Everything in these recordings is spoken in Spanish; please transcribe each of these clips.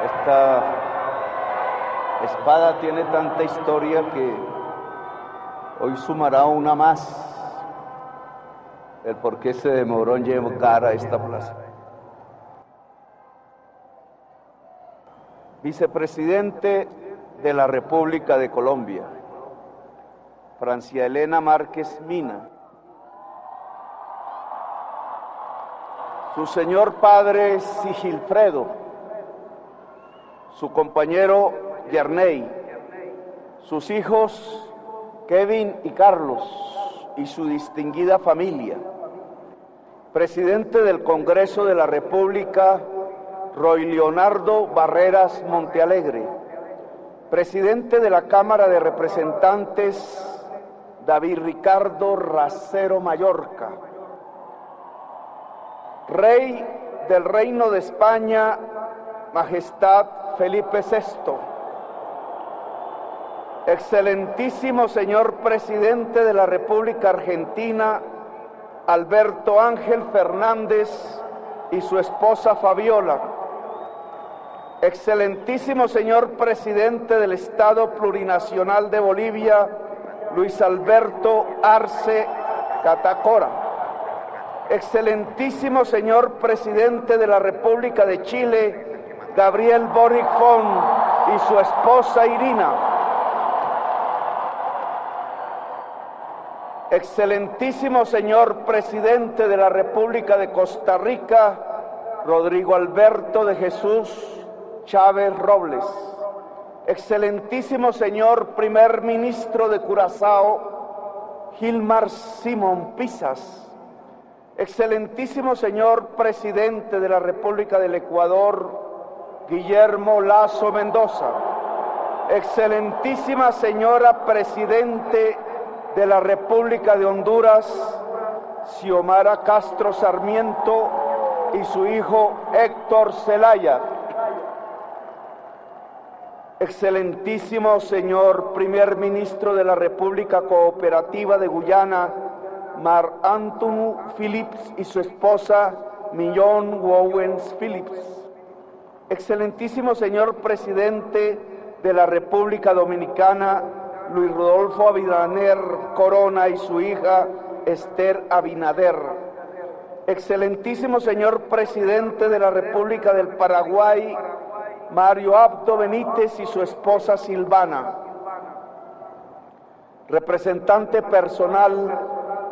Esta espada tiene tanta historia que hoy sumará una más el por qué se demoró en llegar a esta plaza. Vicepresidente de la República de Colombia, Francia Elena Márquez Mina. Su señor padre Sigilfredo, su compañero Yerney, sus hijos Kevin y Carlos y su distinguida familia, presidente del Congreso de la República Roy Leonardo Barreras Montealegre, presidente de la Cámara de Representantes David Ricardo Racero Mallorca, Rey del Reino de España, Majestad Felipe VI, Excelentísimo señor presidente de la República Argentina, Alberto Ángel Fernández y su esposa Fabiola, Excelentísimo señor presidente del Estado Plurinacional de Bolivia, Luis Alberto Arce Catacora. Excelentísimo señor presidente de la República de Chile, Gabriel Boric y su esposa Irina. Excelentísimo señor presidente de la República de Costa Rica, Rodrigo Alberto de Jesús Chávez Robles, excelentísimo señor primer ministro de Curazao, Gilmar Simón Pisas, excelentísimo señor presidente de la República del Ecuador, Guillermo Lazo Mendoza, excelentísima señora presidente de la República de Honduras, Xiomara Castro Sarmiento y su hijo Héctor Zelaya. Excelentísimo señor primer ministro de la República Cooperativa de Guyana, Mar Anthony Phillips y su esposa Millón Wowens Phillips, excelentísimo señor presidente de la República Dominicana, Luis Rodolfo Abinader Corona y su hija Esther Abinader, excelentísimo señor presidente de la República del Paraguay, Mario Abdo Benítez y su esposa Silvana, representante personal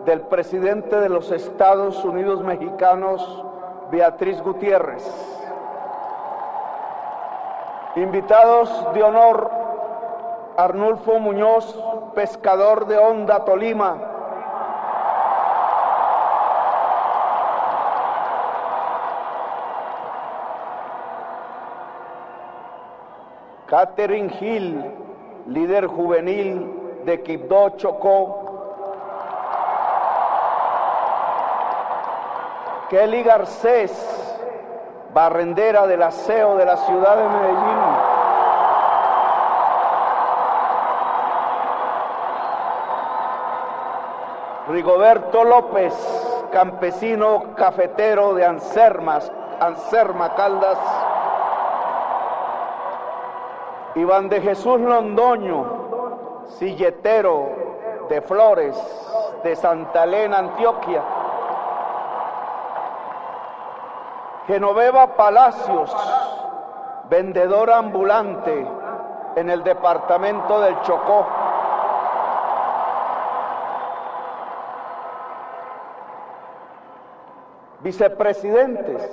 del presidente de los Estados Unidos mexicanos, Beatriz Gutiérrez. Invitados de honor, Arnulfo Muñoz, pescador de Honda, Tolima, Catherine Hill, líder juvenil de Quibdó, Chocó. Kelly Garcés, barrendera del aseo de la ciudad de Medellín. Rigoberto López, campesino cafetero de Ansermas, Anserma Caldas. Iván de Jesús Londoño, silletero de Flores, de Santa Elena, Antioquia. Genoveva Palacios, vendedora ambulante en el departamento del Chocó. Vicepresidentes,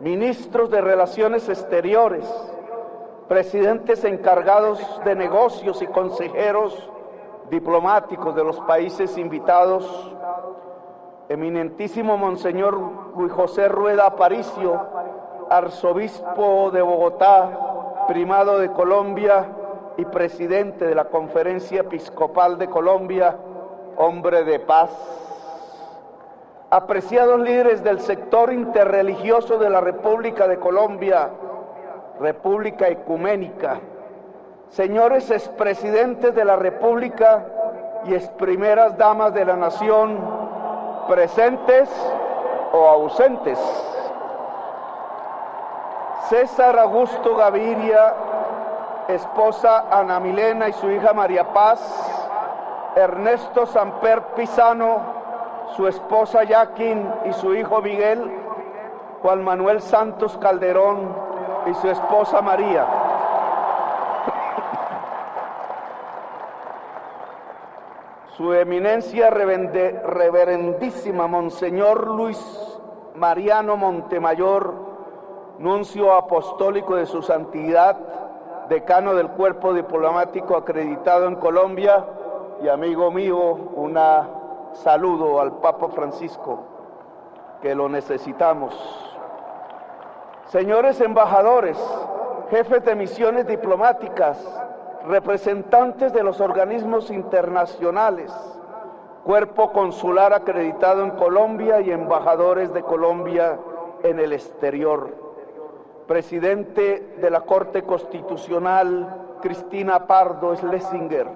ministros de Relaciones Exteriores, presidentes encargados de negocios y consejeros diplomáticos de los países invitados, eminentísimo Monseñor Luis José Rueda Aparicio, arzobispo de Bogotá, primado de Colombia y presidente de la Conferencia Episcopal de Colombia, hombre de paz. Apreciados líderes del sector interreligioso de la República de Colombia, República Ecuménica, señores expresidentes de la República y ex primeras damas de la nación, presentes o ausentes. César Augusto Gaviria, esposa Ana Milena y su hija María Paz, Ernesto Samper Pisano, su esposa Yaquín y su hijo Miguel, Juan Manuel Santos Calderón y su esposa María. Su eminencia reverendísima Monseñor Luis Mariano Montemayor, nuncio apostólico de su santidad, decano del cuerpo diplomático acreditado en Colombia y amigo mío, un saludo al Papa Francisco, que lo necesitamos. Señores embajadores, jefes de misiones diplomáticas, representantes de los organismos internacionales, cuerpo consular acreditado en Colombia y embajadores de Colombia en el exterior. Presidente de la Corte Constitucional, Cristina Pardo Schlesinger.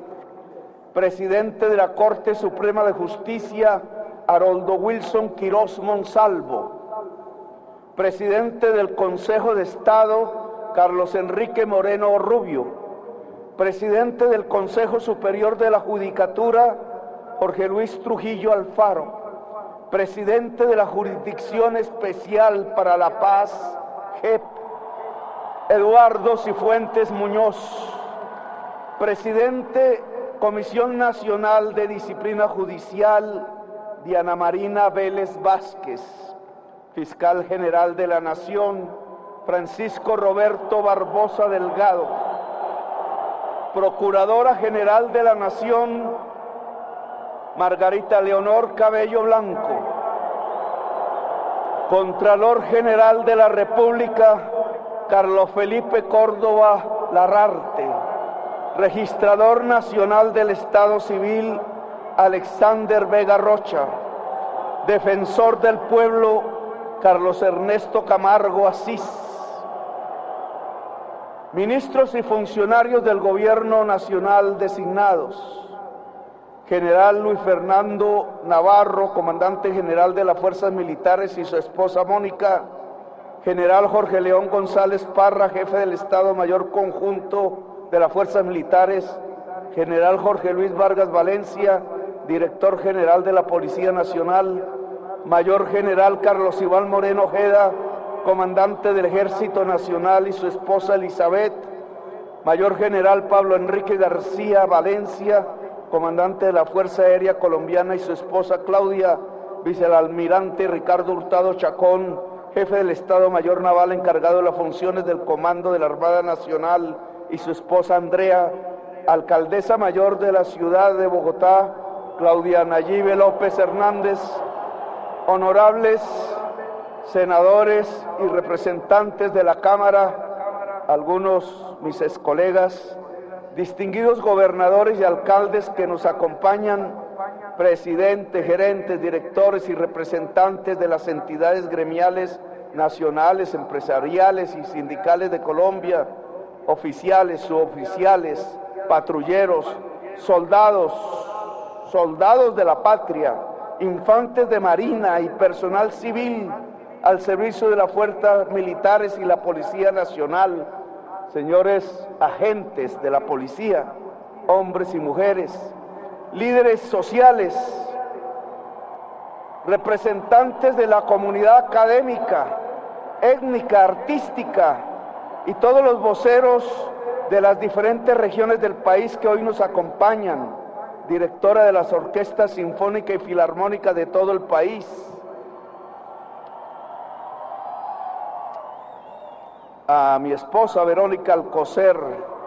Presidente de la Corte Suprema de Justicia, Haroldo Wilson Quirós Monsalvo. Presidente del Consejo de Estado, Carlos Enrique Moreno Rubio presidente del Consejo Superior de la Judicatura, Jorge Luis Trujillo Alfaro, presidente de la Jurisdicción Especial para la Paz, JEP, Eduardo Cifuentes Muñoz, presidente Comisión Nacional de Disciplina Judicial, Diana Marina Vélez Vázquez, fiscal general de la Nación, Francisco Roberto Barbosa Delgado, Procuradora General de la Nación, Margarita Leonor Cabello Blanco, Contralor General de la República, Carlos Felipe Córdoba Larrarte, Registrador Nacional del Estado Civil, Alexander Vega Rocha, Defensor del Pueblo, Carlos Ernesto Camargo Asís, ministros y funcionarios del Gobierno Nacional designados, General Luis Fernando Navarro, comandante general de las Fuerzas Militares y su esposa Mónica, General Jorge León González Parra, jefe del Estado Mayor Conjunto de las Fuerzas Militares, General Jorge Luis Vargas Valencia, director general de la Policía Nacional, Mayor General Carlos Iván Moreno Ojeda, comandante del Ejército Nacional y su esposa Elizabeth, Mayor General Pablo Enrique García Valencia, comandante de la Fuerza Aérea Colombiana y su esposa Claudia, vicealmirante Ricardo Hurtado Chacón, jefe del Estado Mayor Naval encargado de las funciones del Comando de la Armada Nacional y su esposa Andrea, alcaldesa mayor de la ciudad de Bogotá, Claudia Nayibe López Hernández, honorables senadores y representantes de la Cámara, algunos mis ex colegas, distinguidos gobernadores y alcaldes que nos acompañan, presidentes, gerentes, directores y representantes de las entidades gremiales nacionales, empresariales y sindicales de Colombia, oficiales, suboficiales, patrulleros, soldados, soldados de la patria, infantes de marina y personal civil al servicio de las fuerzas militares y la Policía Nacional, señores agentes de la policía, hombres y mujeres, líderes sociales, representantes de la comunidad académica, étnica, artística y todos los voceros de las diferentes regiones del país que hoy nos acompañan, directora de las orquestas sinfónica y filarmónica de todo el país, a mi esposa Verónica Alcocer,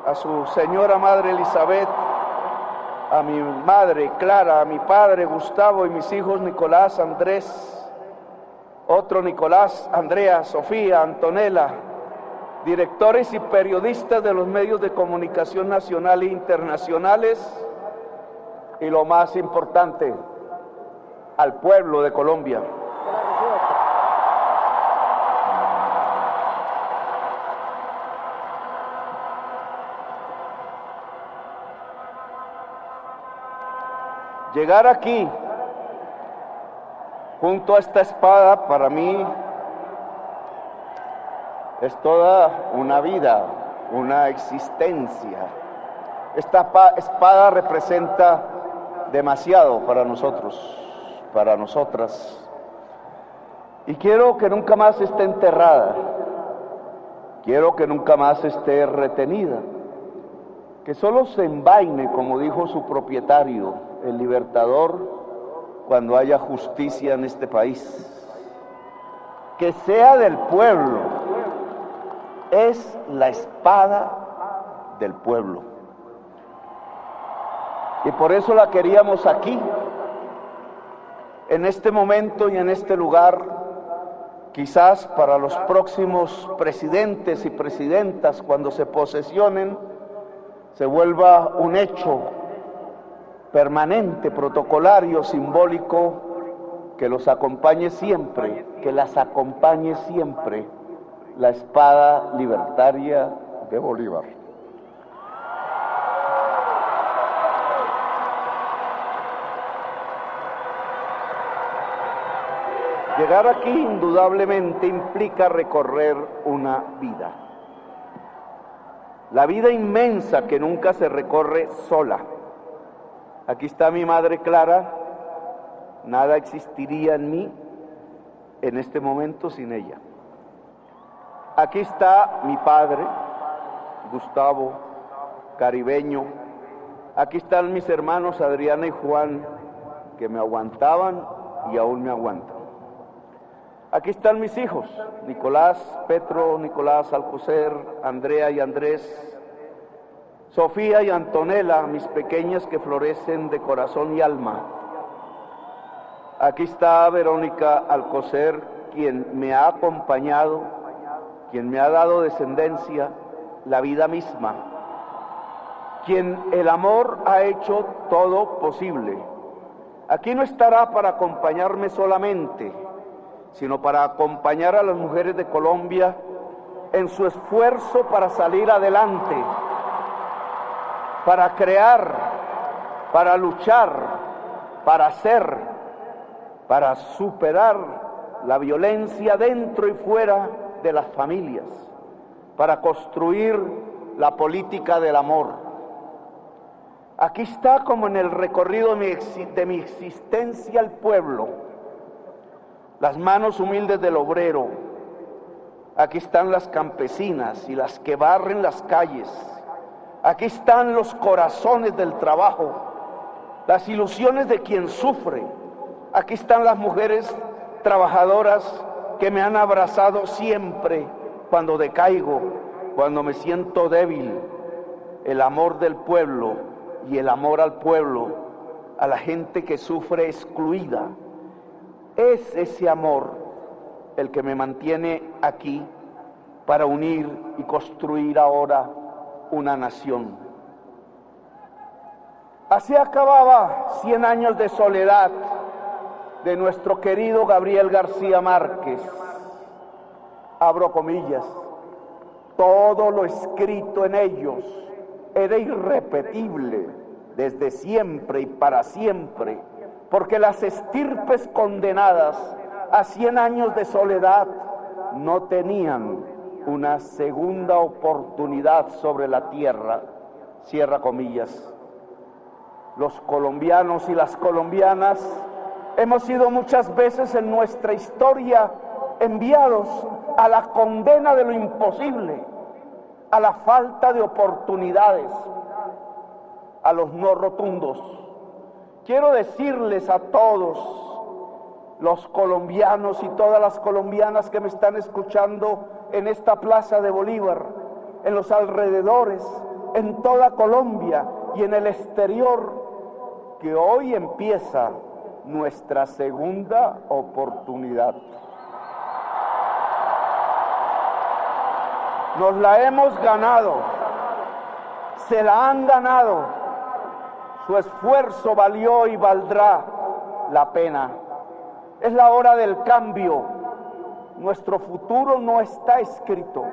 a su señora madre Elizabeth, a mi madre Clara, a mi padre Gustavo y mis hijos Nicolás, Andrés, otro Nicolás, Andrea, Sofía, Antonella, directores y periodistas de los medios de comunicación nacional e internacionales y lo más importante, al pueblo de Colombia. Llegar aquí, junto a esta espada, para mí es toda una vida, una existencia. Esta espada representa demasiado para nosotros, para nosotras. Y quiero que nunca más esté enterrada, quiero que nunca más esté retenida, que solo se envaine, como dijo su propietario, el libertador, cuando haya justicia en este país. Que sea del pueblo, es la espada del pueblo. Y por eso la queríamos aquí, en este momento y en este lugar, quizás para los próximos presidentes y presidentas, cuando se posesionen, se vuelva un hecho permanente, protocolario, simbólico, que los acompañe siempre, que las acompañe siempre la espada libertaria de Bolívar. Llegar aquí indudablemente implica recorrer una vida. La vida inmensa que nunca se recorre sola. Aquí está mi madre Clara, nada existiría en mí en este momento sin ella. Aquí está mi padre, Gustavo, caribeño. Aquí están mis hermanos Adriana y Juan, que me aguantaban y aún me aguantan. Aquí están mis hijos, Nicolás, Petro, Nicolás Alcocer, Andrea y Andrés, Sofía y Antonella, mis pequeñas que florecen de corazón y alma. Aquí está Verónica Alcocer, quien me ha acompañado quien me ha dado descendencia, la vida misma, quien el amor ha hecho todo posible. Aquí no estará para acompañarme solamente, sino para acompañar a las mujeres de Colombia en su esfuerzo para salir adelante, para crear, para luchar, para hacer, para superar la violencia dentro y fuera de las familias, para construir la política del amor. Aquí está como en el recorrido de mi, existencia el pueblo, las manos humildes del obrero, aquí están las campesinas y las que barren las calles, aquí están los corazones del trabajo, las ilusiones de quien sufre, aquí están las mujeres trabajadoras que me han abrazado siempre cuando decaigo, cuando me siento débil. El amor del pueblo y el amor al pueblo, a la gente que sufre excluida. Es ese amor el que me mantiene aquí para unir y construir ahora una nación. Así acababa 100 años de soledad de nuestro querido Gabriel García Márquez. Abro comillas. Todo lo escrito en ellos era irrepetible desde siempre y para siempre, porque las estirpes condenadas a cien años de soledad no tenían una segunda oportunidad sobre la tierra. Cierra comillas. Los colombianos y las colombianas Hemos sido muchas veces en nuestra historia enviados a la condena de lo imposible, a la falta de oportunidades, a los no rotundos. Quiero decirles a todos los colombianos y todas las colombianas que me están escuchando en esta plaza de Bolívar, en los alrededores, en toda Colombia y en el exterior, que hoy empieza nuestra segunda oportunidad. Nos la hemos ganado, se la han ganado, su esfuerzo valió y valdrá la pena. Es la hora del cambio, nuestro futuro no está escrito,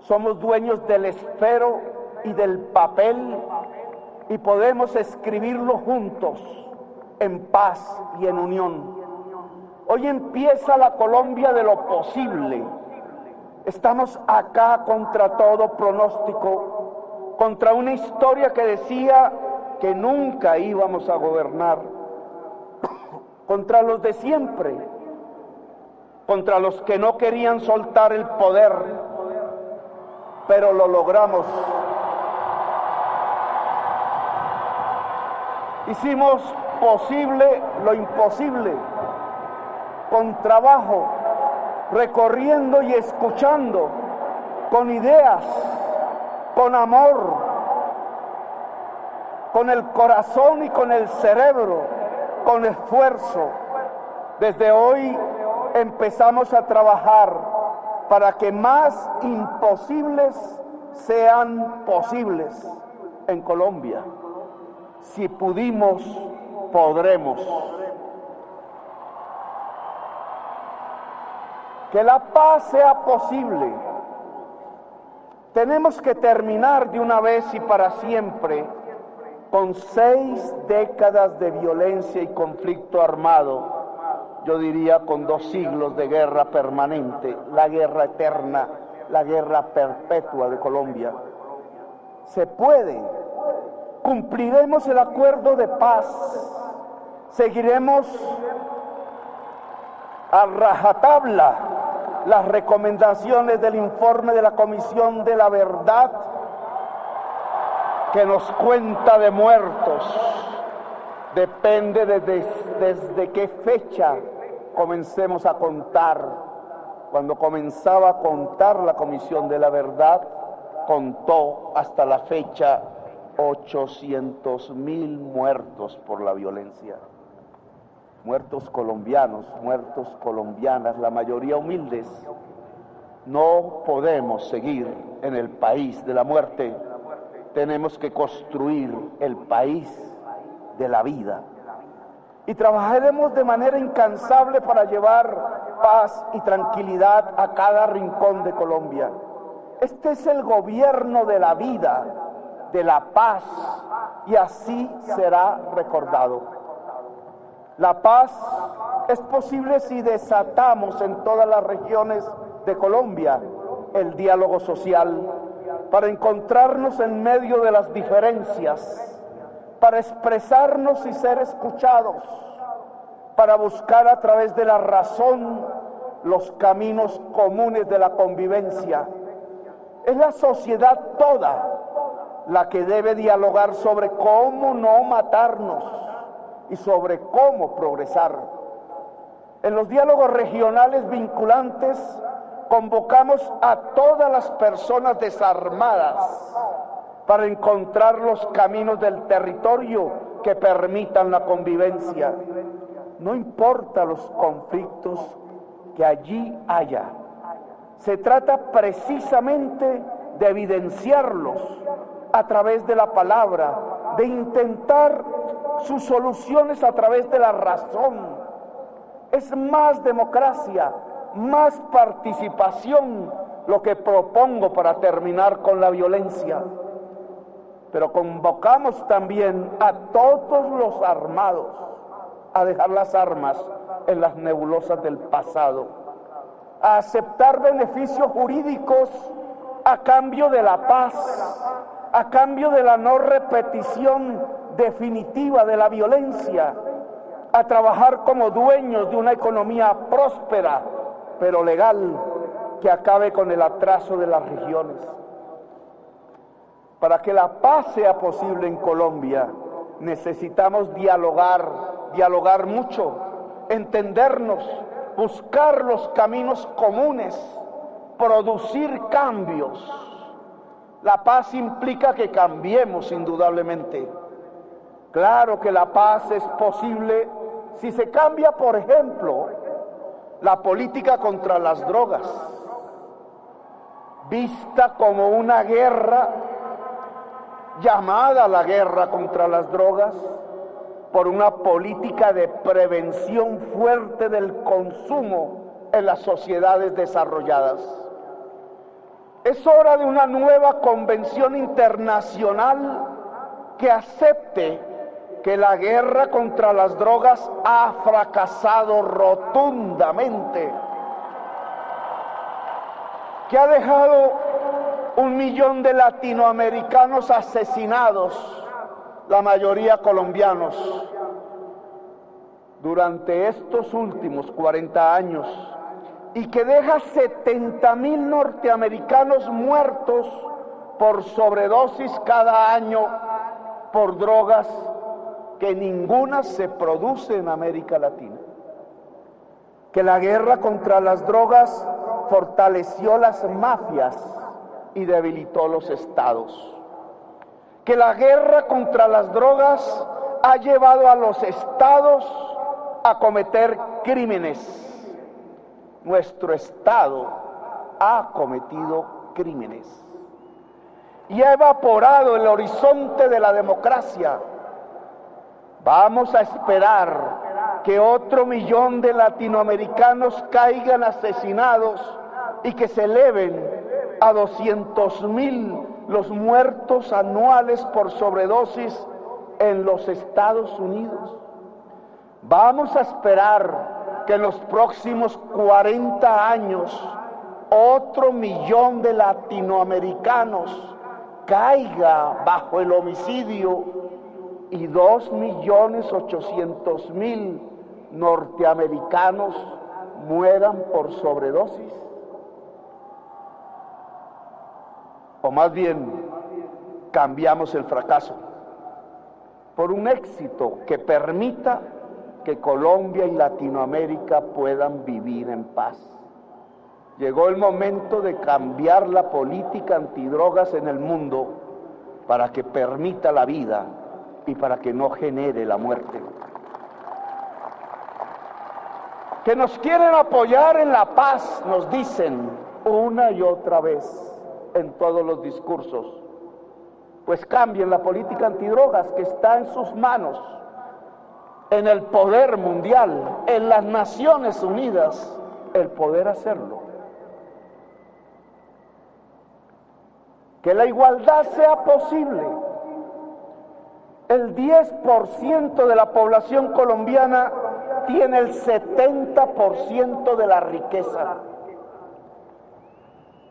somos dueños del esfero y del papel y podemos escribirlo juntos en paz y en unión. Hoy empieza la Colombia de lo posible, Estamos acá contra todo pronóstico, contra una historia que decía que nunca íbamos a gobernar, contra los de siempre, contra los que no querían soltar el poder, pero lo logramos. Hicimos posible lo imposible, con trabajo, recorriendo y escuchando, con ideas, con amor, con el corazón y con el cerebro, con esfuerzo. Desde hoy empezamos a trabajar para que más imposibles sean posibles en Colombia. Si pudimos, podremos. Que la paz sea posible. Tenemos que terminar de una vez y para siempre con seis décadas de violencia y conflicto armado, yo diría con dos siglos de guerra permanente, la guerra eterna, la guerra perpetua de Colombia. Se puede, cumpliremos el acuerdo de paz, seguiremos a rajatabla las recomendaciones del informe de la Comisión de la Verdad que nos cuenta de muertos. Depende de desde qué fecha comencemos a contar. Cuando comenzaba a contar la Comisión de la Verdad, contó hasta la fecha 800 mil muertos por la violencia. Muertos colombianos, muertos colombianas, la mayoría humildes. No podemos seguir en el país de la muerte. Tenemos que construir el país de la vida. Y trabajaremos de manera incansable para llevar paz y tranquilidad a cada rincón de Colombia. Este es el gobierno de la vida, de la paz y así será recordado. La paz es posible si desatamos en todas las regiones de Colombia el diálogo social para encontrarnos en medio de las diferencias, para expresarnos y ser escuchados, para buscar a través de la razón los caminos comunes de la convivencia. Es la sociedad toda la que debe dialogar sobre cómo no matarnos y sobre cómo progresar. En los diálogos regionales vinculantes convocamos a todas las personas desarmadas para encontrar los caminos del territorio que permitan la convivencia. No importa los conflictos que allí haya. Se trata precisamente de evidenciarlos a través de la palabra, de intentar sus soluciones a través de la razón. Es más democracia, más participación lo que propongo para terminar con la violencia. Pero convocamos también a todos los armados a dejar las armas en las nebulosas del pasado, a aceptar beneficios jurídicos a cambio de la paz, a cambio de la no repetición definitiva de la violencia, a trabajar como dueños de una economía próspera, pero legal, que acabe con el atraso de las regiones. Para que la paz sea posible en Colombia, necesitamos dialogar, dialogar mucho, entendernos, buscar los caminos comunes, producir cambios la paz implica que cambiemos indudablemente. Claro que la paz es posible si se cambia, por ejemplo, la política contra las drogas, vista como una guerra, llamada la guerra contra las drogas, por una política de prevención fuerte del consumo en las sociedades desarrolladas. Es hora de una nueva convención internacional que acepte que la guerra contra las drogas ha fracasado rotundamente. que ha dejado un millón de latinoamericanos asesinados, la mayoría colombianos, durante estos últimos 40 años, y que deja 70 mil norteamericanos muertos por sobredosis cada año por drogas que ninguna se produce en América Latina. Que la guerra contra las drogas fortaleció las mafias y debilitó los estados. Que la guerra contra las drogas ha llevado a los estados a cometer crímenes. Nuestro estado ha cometido crímenes y ha evaporado el horizonte de la democracia Vamos a esperar que otro millón de latinoamericanos caigan asesinados y que se eleven a 200 mil los muertos anuales por sobredosis en los Estados Unidos. Vamos a esperar que en los próximos 40 años otro millón de latinoamericanos caiga bajo el homicidio y dos millones ochocientos mil norteamericanos mueran por sobredosis? O más bien, cambiamos el fracaso por un éxito que permita que Colombia y Latinoamérica puedan vivir en paz. Llegó el momento de cambiar la política antidrogas en el mundo para que permita la vida y para que no genere la muerte. Que nos quieren apoyar en la paz, nos dicen una y otra vez en todos los discursos. Pues cambien la política antidrogas que está en sus manos, en el poder mundial, en las Naciones Unidas, el poder hacerlo. Que la igualdad sea posible el 10% de la población colombiana tiene el 70% de la riqueza.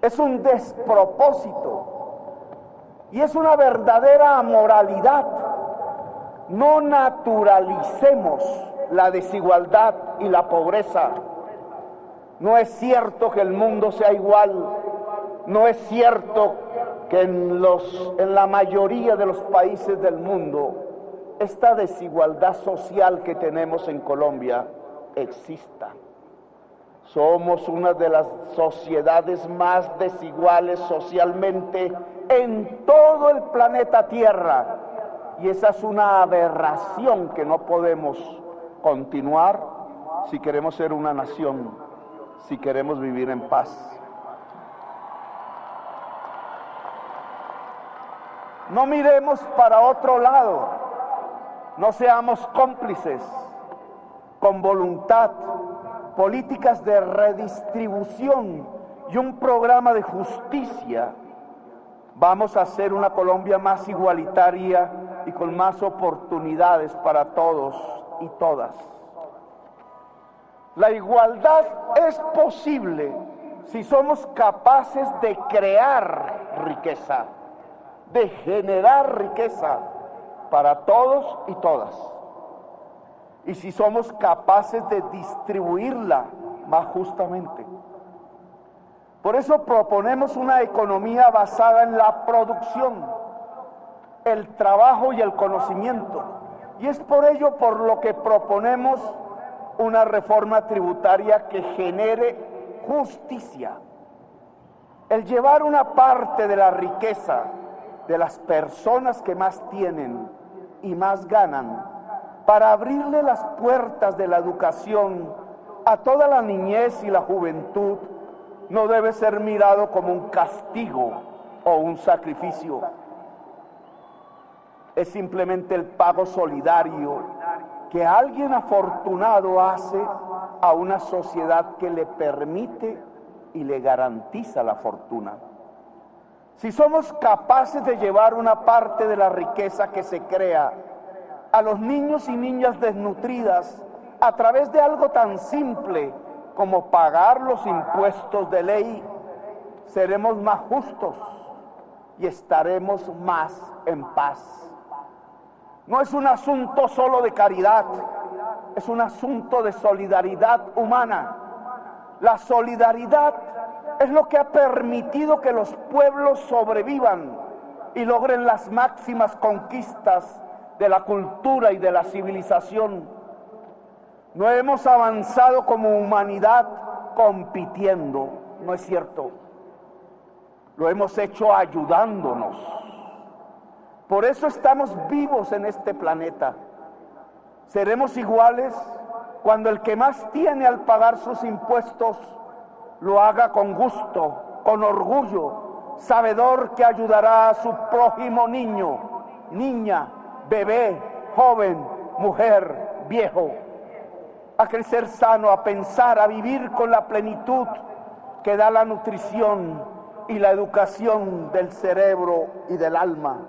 Es un despropósito y es una verdadera amoralidad. No naturalicemos la desigualdad y la pobreza. No es cierto que el mundo sea igual. No es cierto que en, los, en la mayoría de los países del mundo esta desigualdad social que tenemos en Colombia exista. Somos una de las sociedades más desiguales socialmente en todo el planeta Tierra. Y esa es una aberración que no podemos continuar si queremos ser una nación, si queremos vivir en paz. No miremos para otro lado, no seamos cómplices con voluntad, políticas de redistribución y un programa de justicia. Vamos a hacer una Colombia más igualitaria y con más oportunidades para todos y todas. La igualdad es posible si somos capaces de crear riqueza de generar riqueza para todos y todas. Y si somos capaces de distribuirla más justamente. Por eso proponemos una economía basada en la producción, el trabajo y el conocimiento. Y es por ello por lo que proponemos una reforma tributaria que genere justicia. El llevar una parte de la riqueza de las personas que más tienen y más ganan para abrirle las puertas de la educación a toda la niñez y la juventud no debe ser mirado como un castigo o un sacrificio. Es simplemente el pago solidario que alguien afortunado hace a una sociedad que le permite y le garantiza la fortuna. Si somos capaces de llevar una parte de la riqueza que se crea a los niños y niñas desnutridas a través de algo tan simple como pagar los impuestos de ley, seremos más justos y estaremos más en paz. No es un asunto solo de caridad, es un asunto de solidaridad humana. La solidaridad es lo que ha permitido que los pueblos sobrevivan y logren las máximas conquistas de la cultura y de la civilización. No hemos avanzado como humanidad compitiendo, no es cierto. Lo hemos hecho ayudándonos. Por eso estamos vivos en este planeta. Seremos iguales cuando el que más tiene al pagar sus impuestos lo haga con gusto, con orgullo, sabedor que ayudará a su prójimo niño, niña, bebé, joven, mujer, viejo, a crecer sano, a pensar, a vivir con la plenitud que da la nutrición y la educación del cerebro y del alma.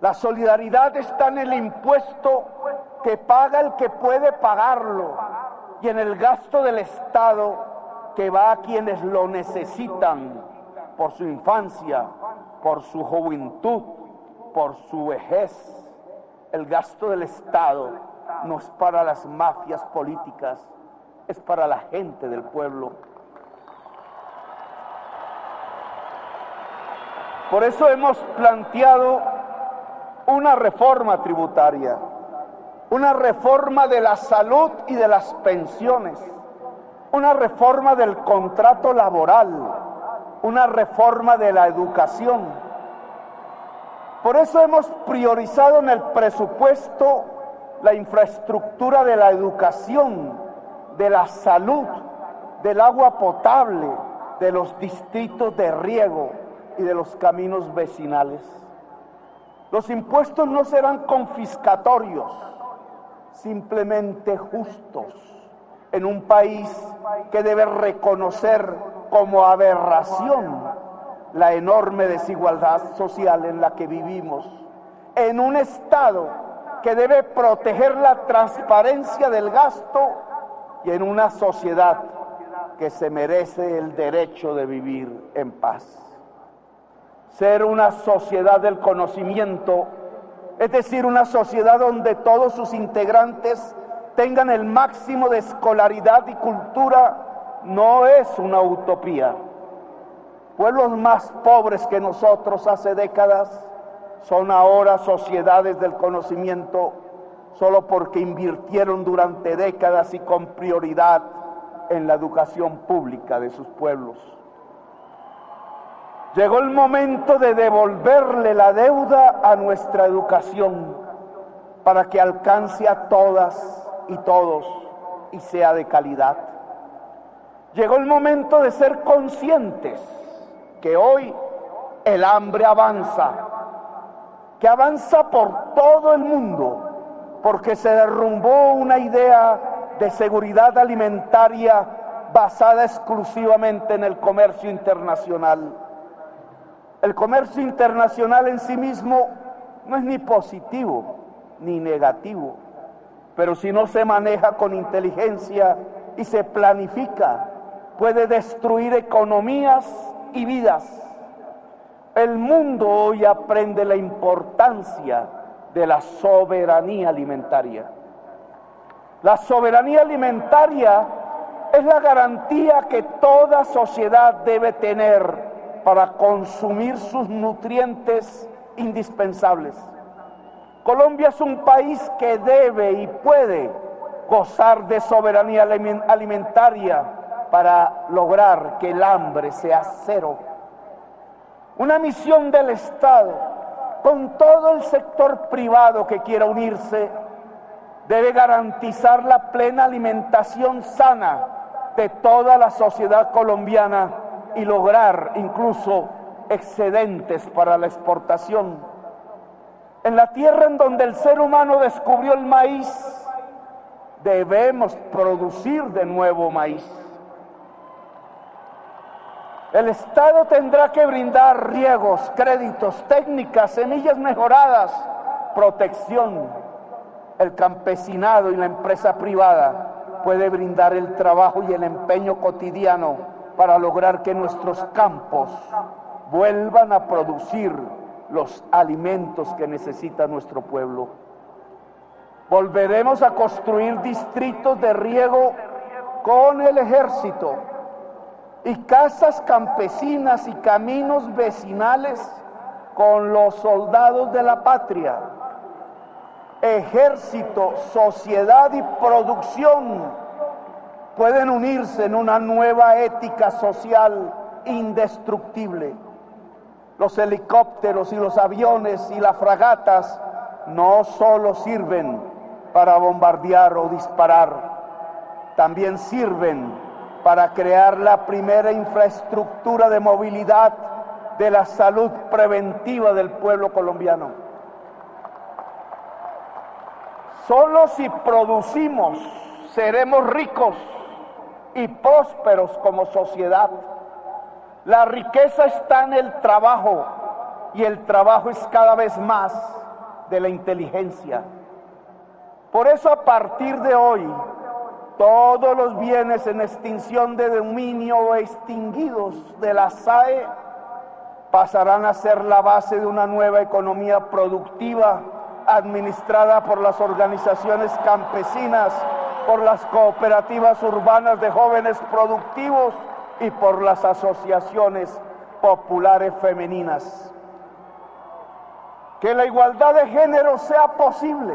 La solidaridad está en el impuesto que paga el que puede pagarlo y en el gasto del Estado que va a quienes lo necesitan por su infancia, por su juventud, por su vejez. El gasto del Estado no es para las mafias políticas, es para la gente del pueblo. Por eso hemos planteado una reforma tributaria, una reforma de la salud y de las pensiones, una reforma del contrato laboral, una reforma de la educación. Por eso hemos priorizado en el presupuesto la infraestructura de la educación, de la salud, del agua potable, de los distritos de riego y de los caminos vecinales. Los impuestos no serán confiscatorios, simplemente justos, en un país que debe reconocer como aberración la enorme desigualdad social en la que vivimos, en un Estado que debe proteger la transparencia del gasto y en una sociedad que se merece el derecho de vivir en paz. Ser una sociedad del conocimiento, es decir, una sociedad donde todos sus integrantes tengan el máximo de escolaridad y cultura, no es una utopía. Pueblos más pobres que nosotros hace décadas son ahora sociedades del conocimiento solo porque invirtieron durante décadas y con prioridad en la educación pública de sus pueblos. Llegó el momento de devolverle la deuda a nuestra educación para que alcance a todas y todos y sea de calidad. Llegó el momento de ser conscientes que hoy el hambre avanza, que avanza por todo el mundo, porque se derrumbó una idea de seguridad alimentaria basada exclusivamente en el comercio internacional el comercio internacional en sí mismo no es ni positivo ni negativo, pero si no se maneja con inteligencia y se planifica, puede destruir economías y vidas. El mundo hoy aprende la importancia de la soberanía alimentaria. La soberanía alimentaria es la garantía que toda sociedad debe tener para consumir sus nutrientes indispensables. Colombia es un país que debe y puede gozar de soberanía alimentaria para lograr que el hambre sea cero. Una misión del Estado con todo el sector privado que quiera unirse debe garantizar la plena alimentación sana de toda la sociedad colombiana y lograr incluso excedentes para la exportación. En la tierra en donde el ser humano descubrió el maíz, debemos producir de nuevo maíz. El Estado tendrá que brindar riegos, créditos, técnicas, semillas mejoradas, protección. El campesinado y la empresa privada puede brindar el trabajo y el empeño cotidiano para lograr que nuestros campos vuelvan a producir los alimentos que necesita nuestro pueblo. Volveremos a construir distritos de riego con el ejército y casas campesinas y caminos vecinales con los soldados de la patria. Ejército, sociedad y producción pueden unirse en una nueva ética social indestructible. Los helicópteros y los aviones y las fragatas no solo sirven para bombardear o disparar, también sirven para crear la primera infraestructura de movilidad de la salud preventiva del pueblo colombiano. Solo si producimos seremos ricos y prósperos como sociedad. La riqueza está en el trabajo y el trabajo es cada vez más de la inteligencia. Por eso a partir de hoy, todos los bienes en extinción de dominio o extinguidos de la SAE pasarán a ser la base de una nueva economía productiva administrada por las organizaciones campesinas, por las cooperativas urbanas de jóvenes productivos y por las asociaciones populares femeninas. Que la igualdad de género sea posible.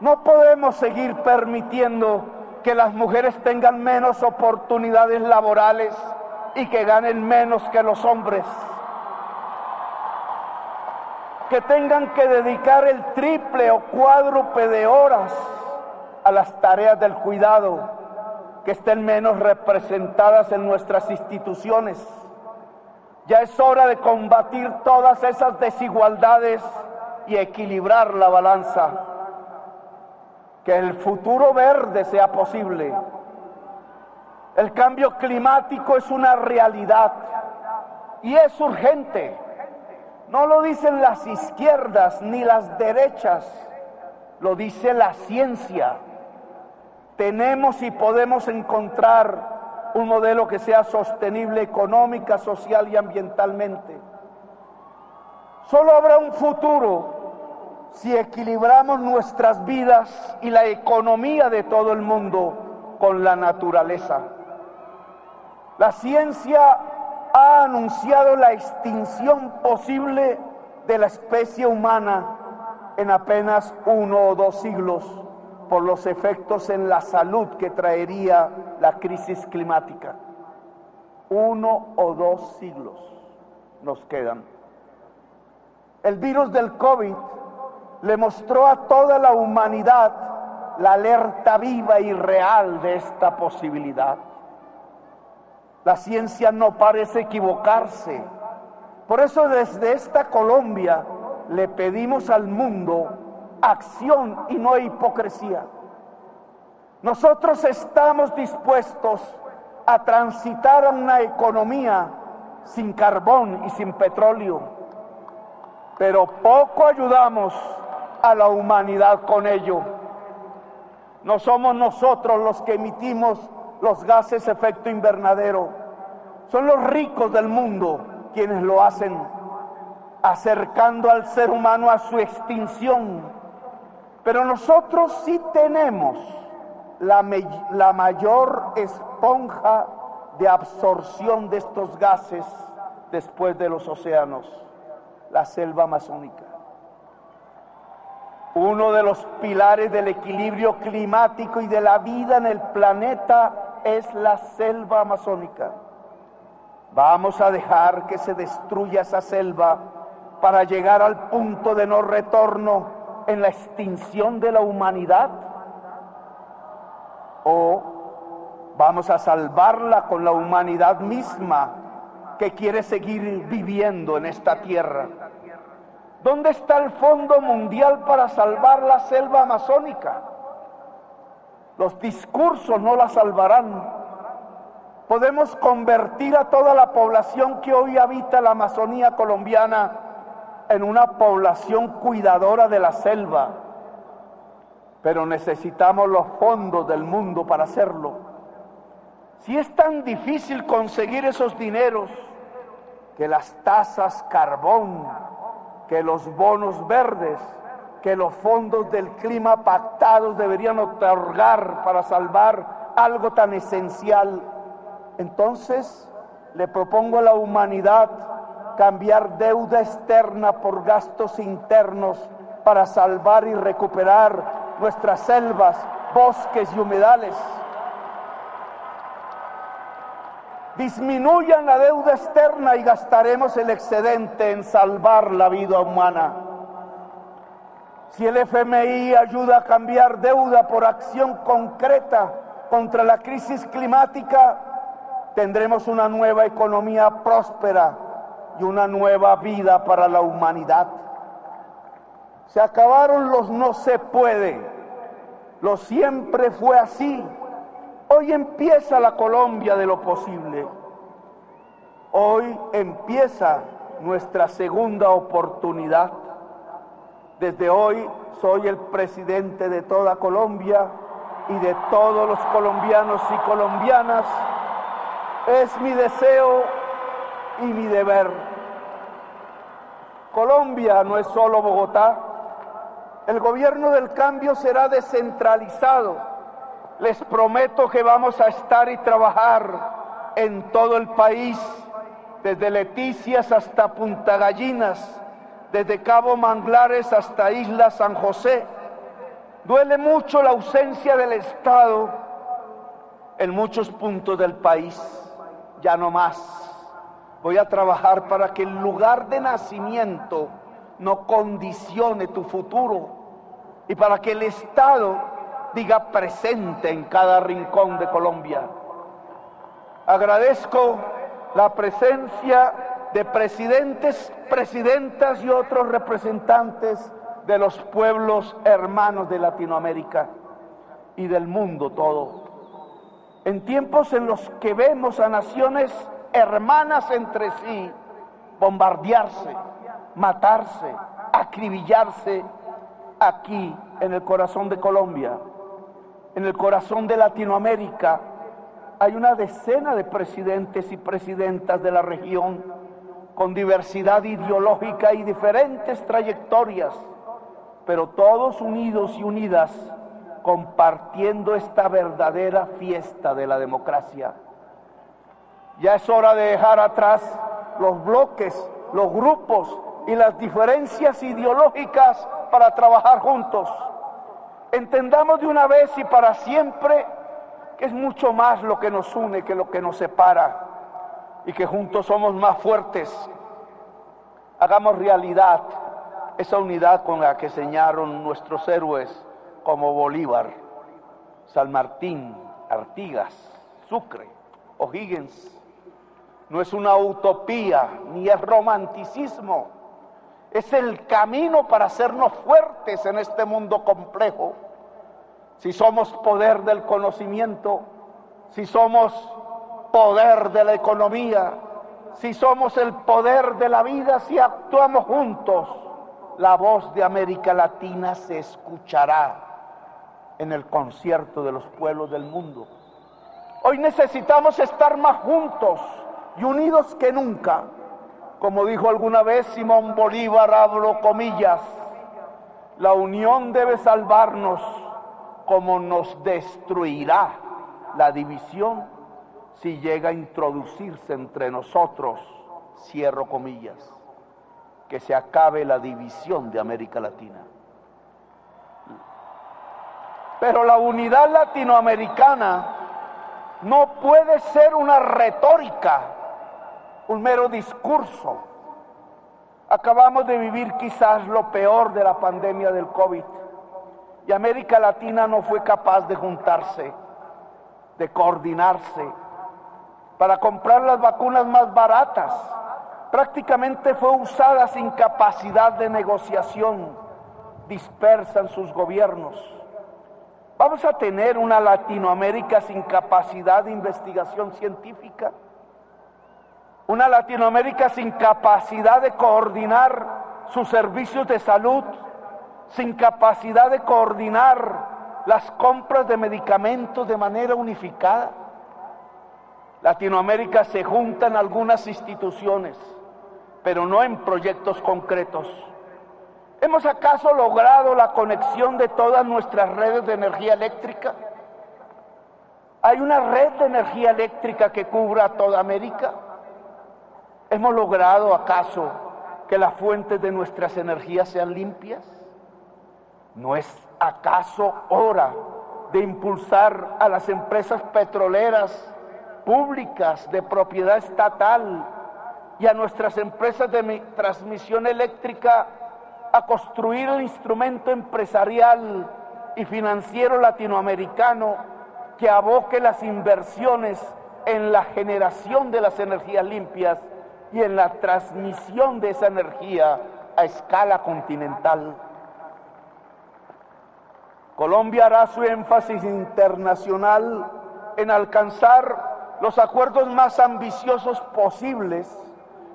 No podemos seguir permitiendo que las mujeres tengan menos oportunidades laborales y que ganen menos que los hombres. Que tengan que dedicar el triple o cuádruple de horas a las tareas del cuidado, que estén menos representadas en nuestras instituciones. Ya es hora de combatir todas esas desigualdades y equilibrar la balanza. Que el futuro verde sea posible. El cambio climático es una realidad y es urgente. No lo dicen las izquierdas ni las derechas, lo dice la ciencia tenemos y podemos encontrar un modelo que sea sostenible económica, social y ambientalmente. Solo habrá un futuro si equilibramos nuestras vidas y la economía de todo el mundo con la naturaleza. La ciencia ha anunciado la extinción posible de la especie humana en apenas uno o dos siglos por los efectos en la salud que traería la crisis climática. Uno o dos siglos nos quedan. El virus del COVID le mostró a toda la humanidad la alerta viva y real de esta posibilidad. La ciencia no parece equivocarse. Por eso desde esta Colombia le pedimos al mundo acción y no hipocresía. Nosotros estamos dispuestos a transitar a una economía sin carbón y sin petróleo, pero poco ayudamos a la humanidad con ello. No somos nosotros los que emitimos los gases efecto invernadero, son los ricos del mundo quienes lo hacen, acercando al ser humano a su extinción pero nosotros sí tenemos la, mayor esponja de absorción de estos gases después de los océanos, la selva amazónica. Uno de los pilares del equilibrio climático y de la vida en el planeta es la selva amazónica. Vamos a dejar que se destruya esa selva para llegar al punto de no retorno en la extinción de la humanidad? ¿O vamos a salvarla con la humanidad misma que quiere seguir viviendo en esta tierra? ¿Dónde está el Fondo Mundial para salvar la selva amazónica? Los discursos no la salvarán. Podemos convertir a toda la población que hoy habita la Amazonía colombiana en una población cuidadora de la selva, pero necesitamos los fondos del mundo para hacerlo. Si es tan difícil conseguir esos dineros, que las tasas carbón, que los bonos verdes, que los fondos del clima pactados deberían otorgar para salvar algo tan esencial, entonces le propongo a la humanidad cambiar deuda externa por gastos internos para salvar y recuperar nuestras selvas, bosques y humedales. Disminuyan la deuda externa y gastaremos el excedente en salvar la vida humana. Si el FMI ayuda a cambiar deuda por acción concreta contra la crisis climática, tendremos una nueva economía próspera y una nueva vida para la humanidad. Se acabaron los no se puede, lo siempre fue así. Hoy empieza la Colombia de lo posible. Hoy empieza nuestra segunda oportunidad. Desde hoy soy el presidente de toda Colombia y de todos los colombianos y colombianas. Es mi deseo y mi deber. Colombia no es solo Bogotá. El gobierno del cambio será descentralizado les prometo que vamos a estar y trabajar en todo el país, desde Leticias hasta Punta Gallinas, desde Cabo Manglares hasta Isla San José. Duele mucho la ausencia del Estado en muchos puntos del país, ya no más. Voy a trabajar para que el lugar de nacimiento no condicione tu futuro y para que el Estado diga presente en cada rincón de Colombia. Agradezco la presencia de presidentes, presidentas y otros representantes de los pueblos hermanos de Latinoamérica y del mundo todo. En tiempos en los que vemos a naciones hermanas entre sí bombardearse, matarse, acribillarse, aquí en el corazón de Colombia en el corazón de Latinoamérica hay una decena de presidentes y presidentas de la región con diversidad ideológica y diferentes trayectorias, pero todos unidos y unidas compartiendo esta verdadera fiesta de la democracia. Ya es hora de dejar atrás los bloques, los grupos y las diferencias ideológicas para trabajar juntos Entendamos de una vez y para siempre que es mucho más lo que nos une que lo que nos separa y que juntos somos más fuertes. Hagamos realidad esa unidad con la que señaron nuestros héroes como Bolívar, San Martín, Artigas, Sucre, O'Higgins. No es una utopía ni es romanticismo es el camino para hacernos fuertes en este mundo complejo. Si somos poder del conocimiento, si somos poder de la economía, si somos el poder de la vida, si actuamos juntos, la voz de América Latina se escuchará en el concierto de los pueblos del mundo. Hoy necesitamos estar más juntos y unidos que nunca como dijo alguna vez Simón Bolívar, abro comillas, la unión debe salvarnos como nos destruirá la división si llega a introducirse entre nosotros, cierro comillas, que se acabe la división de América Latina. Pero la unidad latinoamericana no puede ser una retórica un mero discurso. Acabamos de vivir quizás lo peor de la pandemia del COVID y América Latina no fue capaz de juntarse, de coordinarse para comprar las vacunas más baratas. Prácticamente fue usada sin capacidad de negociación, dispersan sus gobiernos. ¿Vamos a tener una Latinoamérica sin capacidad de investigación científica? Una Latinoamérica sin capacidad de coordinar sus servicios de salud, sin capacidad de coordinar las compras de medicamentos de manera unificada. Latinoamérica se junta en algunas instituciones, pero no en proyectos concretos. ¿Hemos acaso logrado la conexión de todas nuestras redes de energía eléctrica? ¿Hay una red de energía eléctrica que cubra toda América? ¿Hemos logrado acaso que las fuentes de nuestras energías sean limpias? ¿No es acaso hora de impulsar a las empresas petroleras públicas de propiedad estatal y a nuestras empresas de transmisión eléctrica a construir el instrumento empresarial y financiero latinoamericano que aboque las inversiones en la generación de las energías limpias y en la transmisión de esa energía a escala continental. Colombia hará su énfasis internacional en alcanzar los acuerdos más ambiciosos posibles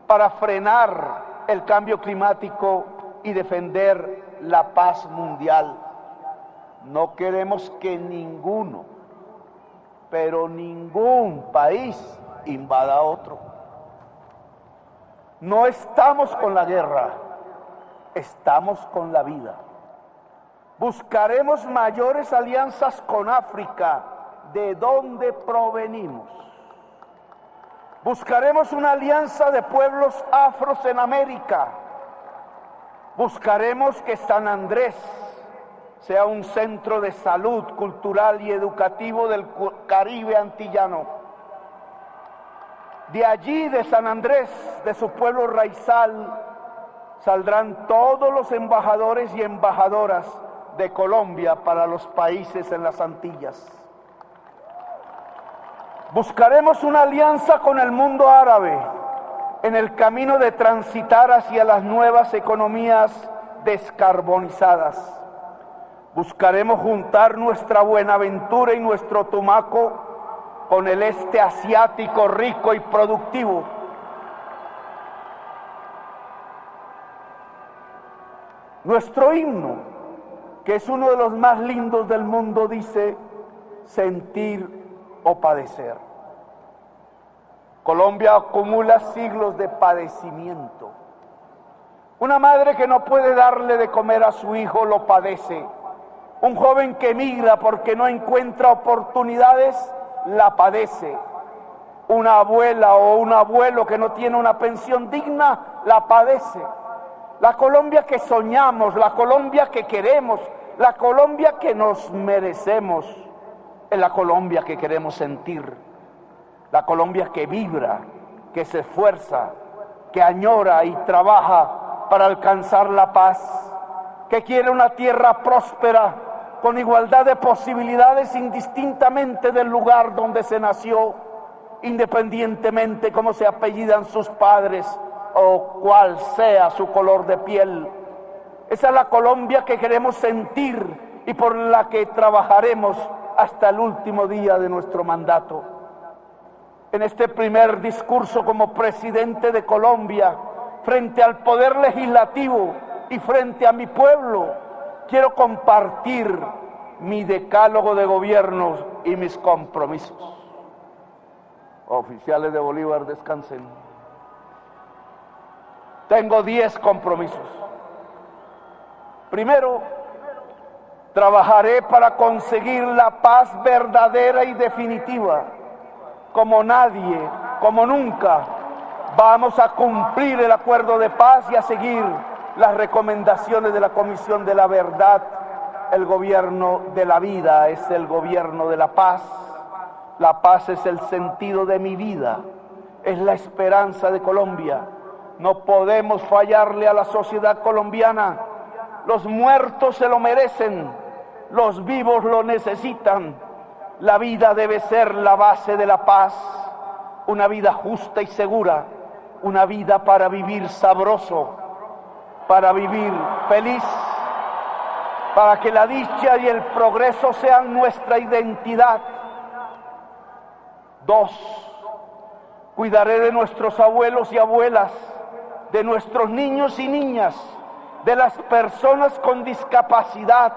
para frenar el cambio climático y defender la paz mundial. No queremos que ninguno, pero ningún país invada a otro. No estamos con la guerra, estamos con la vida. Buscaremos mayores alianzas con África, de donde provenimos. Buscaremos una alianza de pueblos afros en América. Buscaremos que San Andrés sea un centro de salud cultural y educativo del Caribe antillano. De allí, de San Andrés, de su pueblo raizal, saldrán todos los embajadores y embajadoras de Colombia para los países en las Antillas. Buscaremos una alianza con el mundo árabe en el camino de transitar hacia las nuevas economías descarbonizadas. Buscaremos juntar nuestra Buenaventura y nuestro Tumaco con el este asiático rico y productivo. Nuestro himno que es uno de los más lindos del mundo, dice sentir o padecer. Colombia acumula siglos de padecimiento. Una madre que no puede darle de comer a su hijo lo padece. Un joven que emigra porque no encuentra oportunidades la padece. Una abuela o un abuelo que no tiene una pensión digna la padece. La Colombia que soñamos, la Colombia que queremos, la Colombia que nos merecemos es la Colombia que queremos sentir, la Colombia que vibra, que se esfuerza, que añora y trabaja para alcanzar la paz, que quiere una tierra próspera con igualdad de posibilidades indistintamente del lugar donde se nació, independientemente cómo se apellidan sus padres o cuál sea su color de piel esa es la Colombia que queremos sentir y por la que trabajaremos hasta el último día de nuestro mandato. En este primer discurso como presidente de Colombia, frente al poder legislativo y frente a mi pueblo, quiero compartir mi decálogo de gobierno y mis compromisos. Oficiales de Bolívar, descansen. Tengo diez compromisos. Primero, trabajaré para conseguir la paz verdadera y definitiva. Como nadie, como nunca, vamos a cumplir el acuerdo de paz y a seguir las recomendaciones de la Comisión de la Verdad. El gobierno de la vida es el gobierno de la paz. La paz es el sentido de mi vida, es la esperanza de Colombia. No podemos fallarle a la sociedad colombiana los muertos se lo merecen, los vivos lo necesitan. La vida debe ser la base de la paz, una vida justa y segura, una vida para vivir sabroso, para vivir feliz, para que la dicha y el progreso sean nuestra identidad. Dos, cuidaré de nuestros abuelos y abuelas, de nuestros niños y niñas de las personas con discapacidad,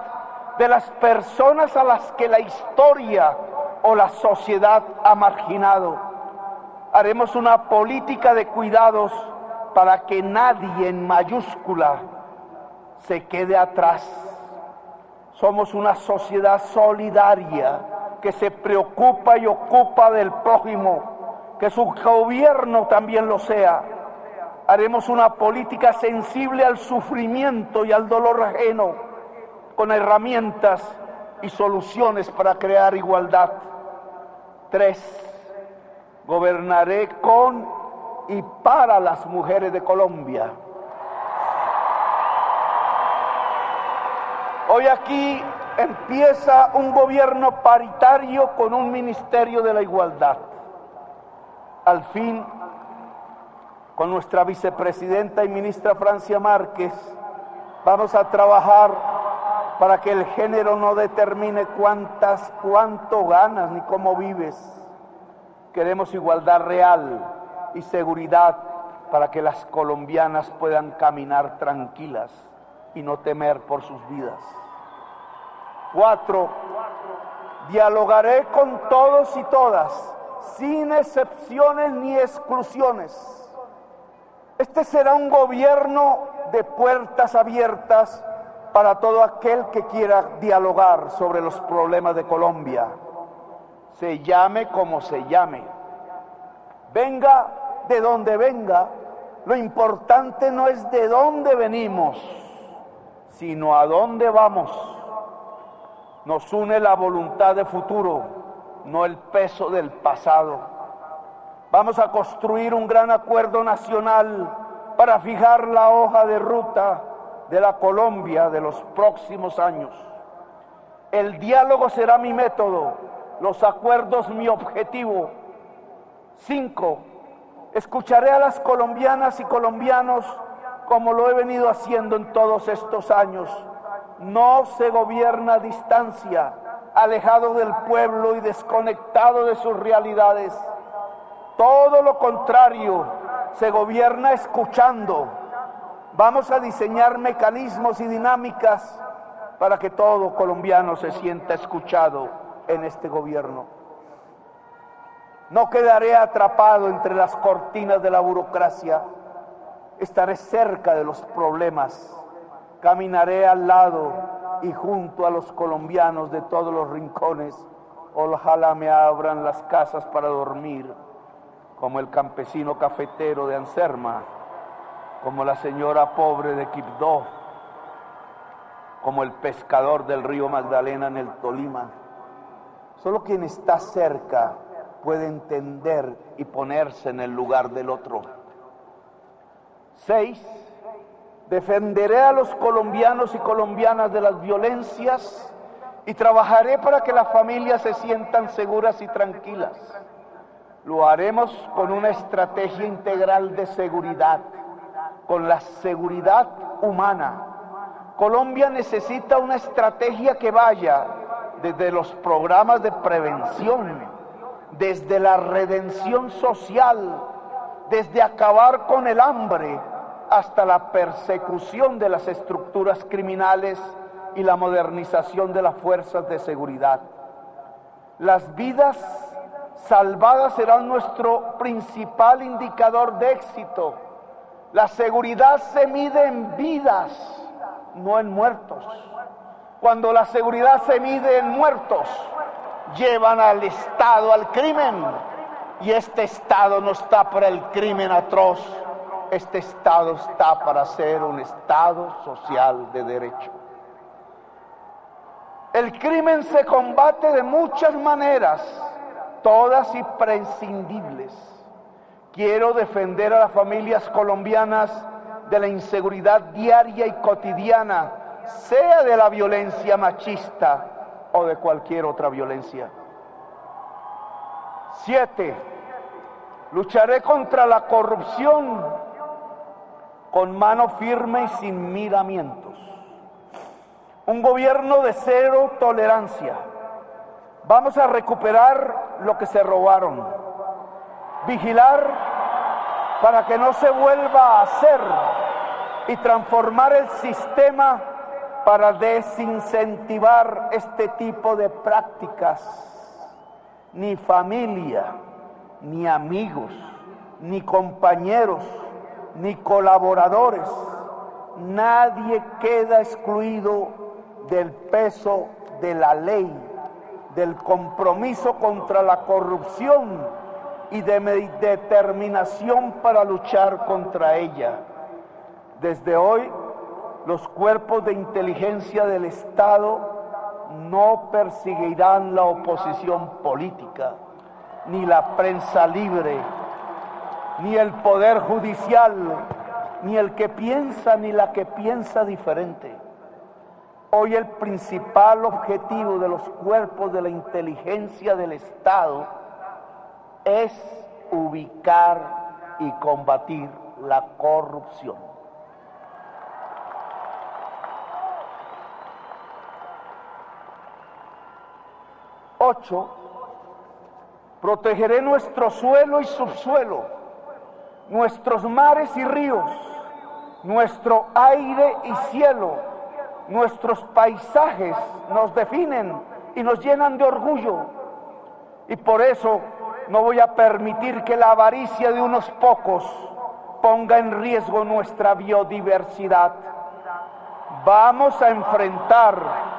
de las personas a las que la historia o la sociedad ha marginado. Haremos una política de cuidados para que nadie en mayúscula se quede atrás. Somos una sociedad solidaria que se preocupa y ocupa del prójimo, que su gobierno también lo sea. Haremos una política sensible al sufrimiento y al dolor ajeno, con herramientas y soluciones para crear igualdad. Tres, gobernaré con y para las mujeres de Colombia. Hoy aquí empieza un gobierno paritario con un ministerio de la igualdad. Al fin, con nuestra vicepresidenta y ministra Francia Márquez, vamos a trabajar para que el género no determine cuántas, cuánto ganas ni cómo vives. Queremos igualdad real y seguridad para que las colombianas puedan caminar tranquilas y no temer por sus vidas. Cuatro, dialogaré con todos y todas, sin excepciones ni exclusiones. Este será un gobierno de puertas abiertas para todo aquel que quiera dialogar sobre los problemas de Colombia. Se llame como se llame. Venga de donde venga. Lo importante no es de dónde venimos, sino a dónde vamos. Nos une la voluntad de futuro, no el peso del pasado. Vamos a construir un gran acuerdo nacional para fijar la hoja de ruta de la Colombia de los próximos años. El diálogo será mi método, los acuerdos mi objetivo. Cinco, escucharé a las colombianas y colombianos como lo he venido haciendo en todos estos años. No se gobierna a distancia, alejado del pueblo y desconectado de sus realidades. Todo lo contrario, se gobierna escuchando, Vamos a diseñar mecanismos y dinámicas para que todo colombiano se sienta escuchado en este gobierno. No quedaré atrapado entre las cortinas de la burocracia. Estaré cerca de los problemas. Caminaré al lado y junto a los colombianos de todos los rincones. Ojalá me abran las casas para dormir, como el campesino cafetero de Anserma como la señora pobre de Quibdó, como el pescador del río Magdalena en el Tolima. Solo quien está cerca puede entender y ponerse en el lugar del otro. Seis, defenderé a los colombianos y colombianas de las violencias y trabajaré para que las familias se sientan seguras y tranquilas. Lo haremos con una estrategia integral de seguridad con la seguridad humana. Colombia necesita una estrategia que vaya desde los programas de prevención, desde la redención social, desde acabar con el hambre hasta la persecución de las estructuras criminales y la modernización de las fuerzas de seguridad. Las vidas salvadas serán nuestro principal indicador de éxito la seguridad se mide en vidas, no en muertos. Cuando la seguridad se mide en muertos, llevan al Estado al crimen. Y este Estado no está para el crimen atroz, este Estado está para ser un Estado social de derecho. El crimen se combate de muchas maneras, todas imprescindibles. Quiero defender a las familias colombianas de la inseguridad diaria y cotidiana, sea de la violencia machista de cualquier otra violencia. Siete, lucharé contra la corrupción con mano firme y sin miramientos. Un gobierno de cero tolerancia. Vamos a recuperar lo que se robaron vigilar para que no se vuelva a hacer y transformar el sistema para desincentivar este tipo de prácticas. Ni familia, ni amigos, ni compañeros, ni colaboradores. Nadie queda excluido del peso de la ley, del compromiso contra la corrupción y de determinación para luchar contra ella. Desde hoy, los cuerpos de inteligencia del Estado no perseguirán la oposición política, ni la prensa libre, ni el poder judicial, ni el que piensa, ni la que piensa diferente. Hoy el principal objetivo de los cuerpos de la inteligencia del Estado es ubicar y combatir la corrupción. Protegeré nuestro suelo y subsuelo, nuestros mares y ríos, nuestro aire y cielo, nuestros paisajes nos definen y nos llenan de orgullo. Y por eso no voy a permitir que la avaricia de unos pocos ponga en riesgo nuestra biodiversidad. Vamos a enfrentar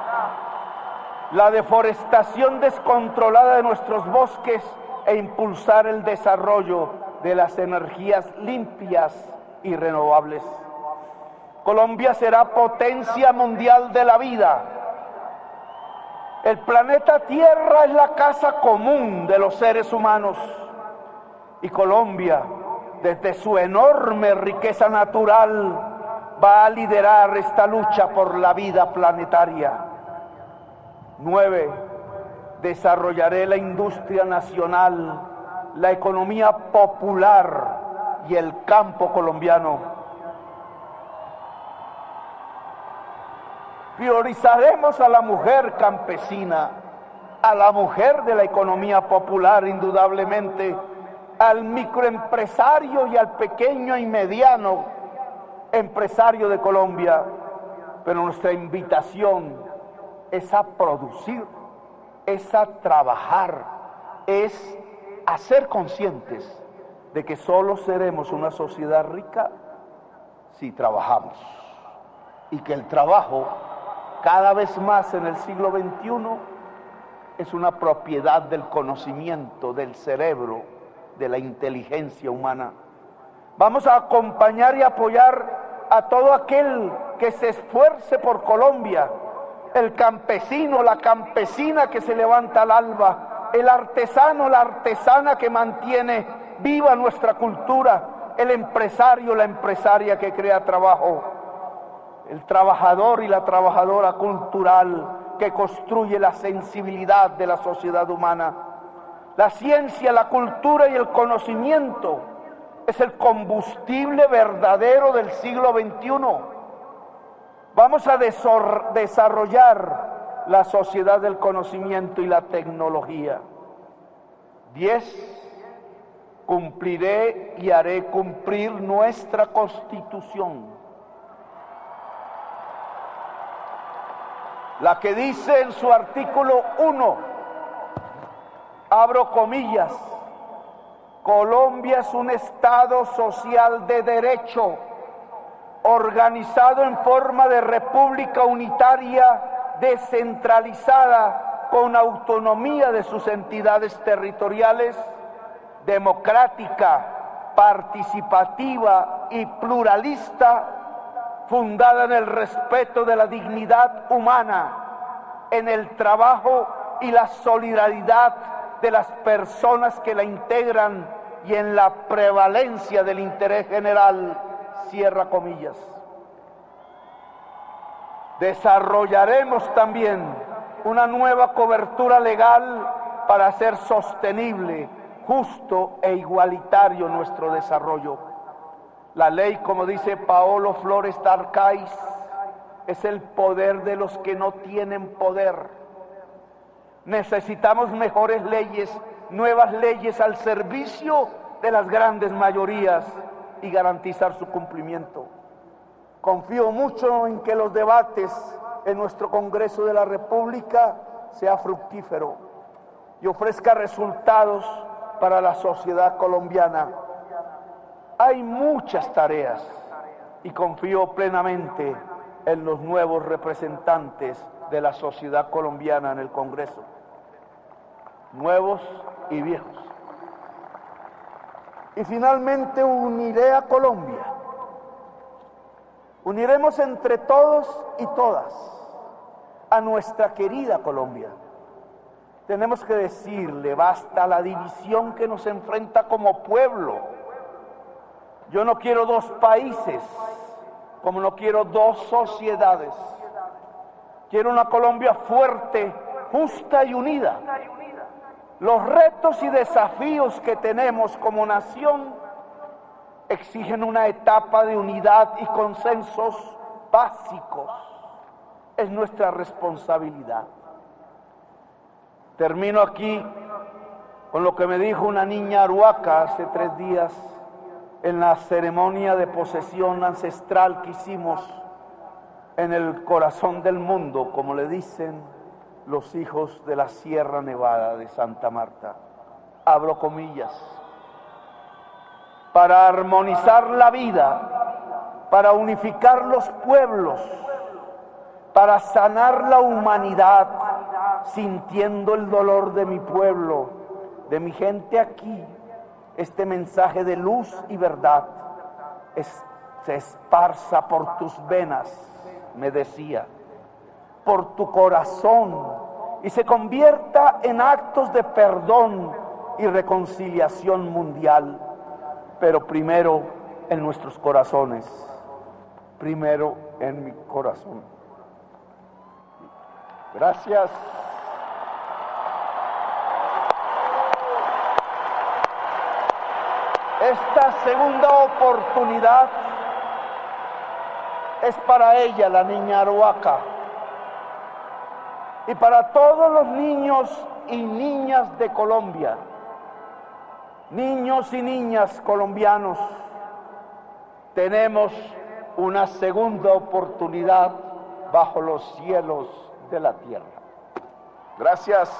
la deforestación descontrolada de nuestros bosques e impulsar el desarrollo de las energías limpias y renovables. Colombia será potencia mundial de la vida el planeta Tierra es la casa común de los seres humanos y Colombia, desde su enorme riqueza natural, va a liderar esta lucha por la vida planetaria. Nueve, desarrollaré la industria nacional, la economía popular y el campo colombiano Priorizaremos a la mujer campesina, a la mujer de la economía popular indudablemente, al microempresario y al pequeño y mediano empresario de Colombia. Pero nuestra invitación es a producir, es a trabajar, es a ser conscientes de que solo seremos una sociedad rica si trabajamos y que el trabajo cada vez más en el siglo XXI es una propiedad del conocimiento, del cerebro, de la inteligencia humana. Vamos a acompañar y apoyar a todo aquel que se esfuerce por Colombia, el campesino, la campesina que se levanta al alba, el artesano, la artesana que mantiene viva nuestra cultura, el empresario, la empresaria que crea trabajo el trabajador y la trabajadora cultural que construye la sensibilidad de la sociedad humana. La ciencia, la cultura y el conocimiento es el combustible verdadero del siglo XXI. Vamos a desarrollar la sociedad del conocimiento y la tecnología. Diez, cumpliré y haré cumplir nuestra constitución la que dice en su artículo 1, abro comillas, Colombia es un Estado social de derecho, organizado en forma de república unitaria, descentralizada, con autonomía de sus entidades territoriales, democrática, participativa y pluralista, fundada en el respeto de la dignidad humana, en el trabajo y la solidaridad de las personas que la integran y en la prevalencia del interés general, cierra comillas. Desarrollaremos también una nueva cobertura legal para hacer sostenible, justo e igualitario nuestro desarrollo. La ley, como dice Paolo Flores Darcais, es el poder de los que no tienen poder. Necesitamos mejores leyes, nuevas leyes al servicio de las grandes mayorías y garantizar su cumplimiento. Confío mucho en que los debates en nuestro Congreso de la República sea fructífero y ofrezca resultados para la sociedad colombiana. Hay muchas tareas y confío plenamente en los nuevos representantes de la sociedad colombiana en el Congreso, nuevos y viejos. Y finalmente uniré a Colombia. Uniremos entre todos y todas a nuestra querida Colombia. Tenemos que decirle, basta la división que nos enfrenta como pueblo. Yo no quiero dos países, como no quiero dos sociedades. Quiero una Colombia fuerte, justa y unida. Los retos y desafíos que tenemos como nación exigen una etapa de unidad y consensos básicos. Es nuestra responsabilidad. Termino aquí con lo que me dijo una niña aruaca hace tres días en la ceremonia de posesión ancestral que hicimos en el corazón del mundo, como le dicen los hijos de la Sierra Nevada de Santa Marta. Abro comillas. Para armonizar la vida, para unificar los pueblos, para sanar la humanidad, sintiendo el dolor de mi pueblo, de mi gente aquí, este mensaje de luz y verdad se esparza por tus venas, me decía por tu corazón y se convierta en actos de perdón y reconciliación mundial, pero primero en nuestros corazones, primero en mi corazón. Gracias. Esta segunda oportunidad es para ella, la niña Aruaca y para todos los niños y niñas de Colombia, niños y niñas colombianos, tenemos una segunda oportunidad bajo los cielos de la tierra. Gracias.